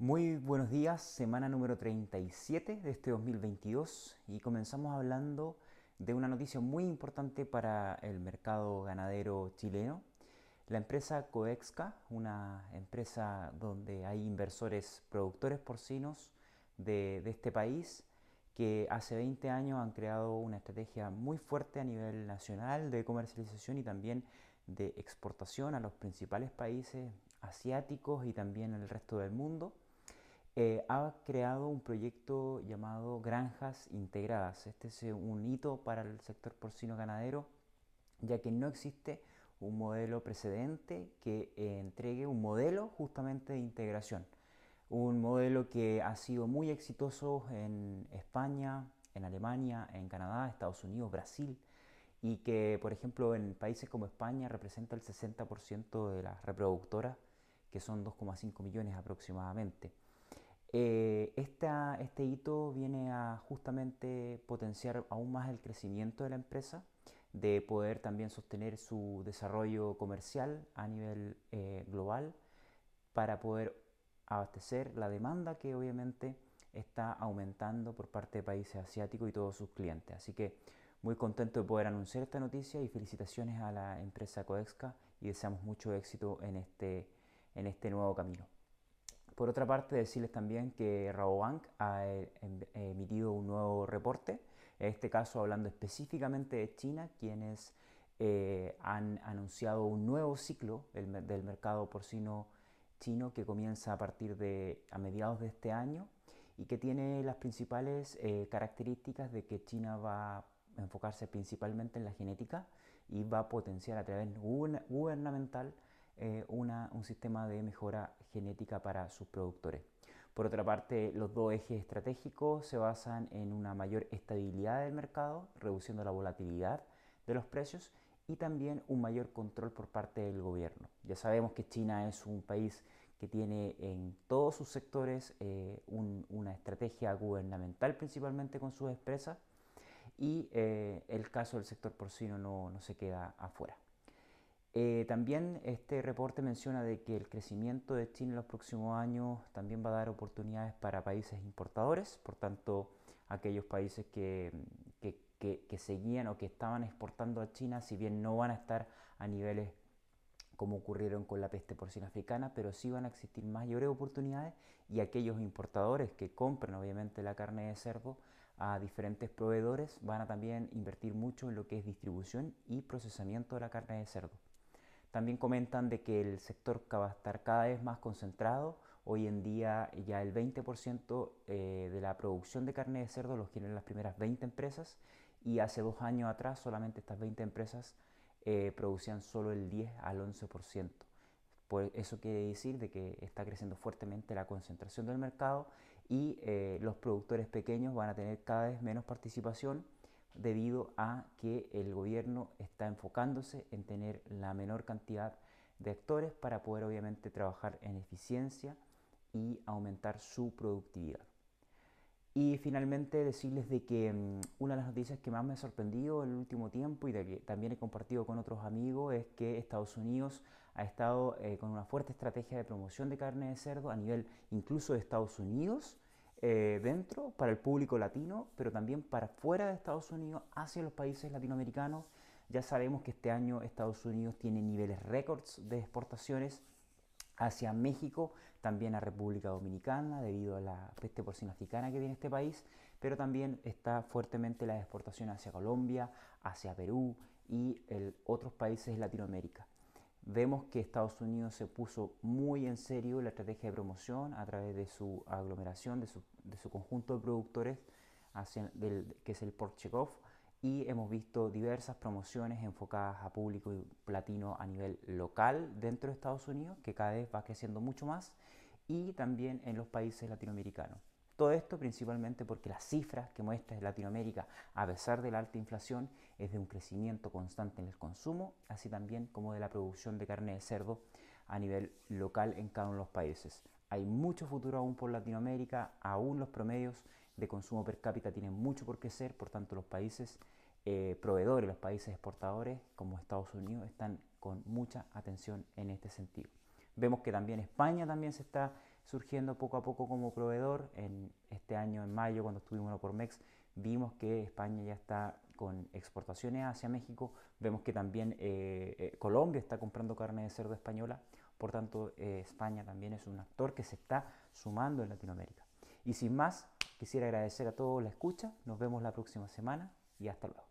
Muy buenos días, semana número 37 de este 2022 y comenzamos hablando de una noticia muy importante para el mercado ganadero chileno. La empresa Coexca, una empresa donde hay inversores productores porcinos de, de este país, que hace 20 años han creado una estrategia muy fuerte a nivel nacional de comercialización y también de exportación a los principales países asiáticos y también el resto del mundo, eh, ha creado un proyecto llamado Granjas Integradas. Este es un hito para el sector porcino ganadero, ya que no existe un modelo precedente que eh, entregue un modelo justamente de integración. Un modelo que ha sido muy exitoso en España, en Alemania, en Canadá, Estados Unidos, Brasil, y que, por ejemplo, en países como España representa el 60% de las reproductoras, que son 2,5 millones aproximadamente. Eh, este hito viene a justamente potenciar aún más el crecimiento de la empresa, de poder también sostener su desarrollo comercial a nivel eh, global para poder abastecer la demanda que obviamente está aumentando por parte de países asiáticos y todos sus clientes. Así que muy contento de poder anunciar esta noticia y felicitaciones a la empresa Coexca y deseamos mucho éxito en este, en este nuevo camino. Por otra parte, decirles también que Rabobank ha eh, em, emitido un nuevo reporte, en este caso hablando específicamente de China, quienes eh, han anunciado un nuevo ciclo del, del, mercado porcino chino que comienza a partir de a mediados de este año y que tiene las principales eh, características de que China va a enfocarse principalmente en la genética y va a potenciar a través gubernamental eh, un sistema de mejora genética para sus productores. Por otra parte, los dos ejes estratégicos se basan en una mayor estabilidad del mercado, reduciendo la volatilidad de los precios y también un mayor control por parte del gobierno. Ya sabemos que China es un país que tiene en todos sus sectores eh, una estrategia gubernamental principalmente con sus empresas y eh, el caso del sector porcino no, no se queda afuera. Eh, también este reporte menciona de que el crecimiento de China en los próximos años también va a dar oportunidades para países importadores, por tanto aquellos países que, que, que, seguían o que estaban exportando a China, si bien no van a estar a niveles como ocurrieron con la peste porcina africana, pero sí van a existir mayores oportunidades y aquellos importadores que compran obviamente la carne de cerdo a diferentes proveedores van a también invertir mucho en lo que es distribución y procesamiento de la carne de cerdo. También comentan de que el sector va a estar cada vez más concentrado. Hoy en día ya el 20% eh, de la producción de carne de cerdo los tienen las primeras 20 empresas y hace dos años atrás solamente estas 20 empresas eh, producían solo el 10 al 11%. Pues eso quiere decir de que está creciendo fuertemente la concentración del mercado y eh, los productores pequeños van a tener cada vez menos participación debido a que el gobierno está enfocándose en tener la menor cantidad de actores para poder obviamente trabajar en eficiencia y aumentar su productividad. Y finalmente decirles de que mm, una de las noticias que más me ha sorprendido en el último tiempo y de que también he compartido con otros amigos es que Estados Unidos ha estado eh, con una fuerte estrategia de promoción de carne de cerdo a nivel incluso de Estados Unidos eh, dentro para el público latino, pero también para fuera de Estados Unidos, hacia los países latinoamericanos. Ya sabemos que este año Estados Unidos tiene niveles récords de exportaciones hacia México, también a República Dominicana, debido a la peste porcina africana que tiene este país, pero también está fuertemente la exportación hacia Colombia, hacia Perú y otros países de Latinoamérica. Vemos que Estados Unidos se puso muy en serio la estrategia de promoción a través de su aglomeración, de su, de su conjunto de productores, hacia que es el Port Chekhov, y hemos visto diversas promociones enfocadas a público latino a nivel local dentro de Estados Unidos, que cada vez va creciendo mucho más, y también en los países latinoamericanos. Todo esto principalmente porque las cifras que muestra Latinoamérica, a pesar de la alta inflación, es de un crecimiento constante en el consumo, así también como de la producción de carne de cerdo a nivel local en cada uno de los países. Hay mucho futuro aún por Latinoamérica, aún los promedios de consumo per cápita tienen mucho por crecer, por tanto los países eh, proveedores, los países exportadores como Estados Unidos están con mucha atención en este sentido. Vemos que también España también se está surgiendo poco a poco como proveedor. En este año, en mayo, cuando estuvimos por MEX, vimos que España ya está con exportaciones hacia México. Vemos que también eh, eh, Colombia está comprando carne de cerdo española. Por tanto, eh, España también es un actor que se está sumando en Latinoamérica. Y sin más, quisiera agradecer a todos la escucha. Nos vemos la próxima semana y hasta luego.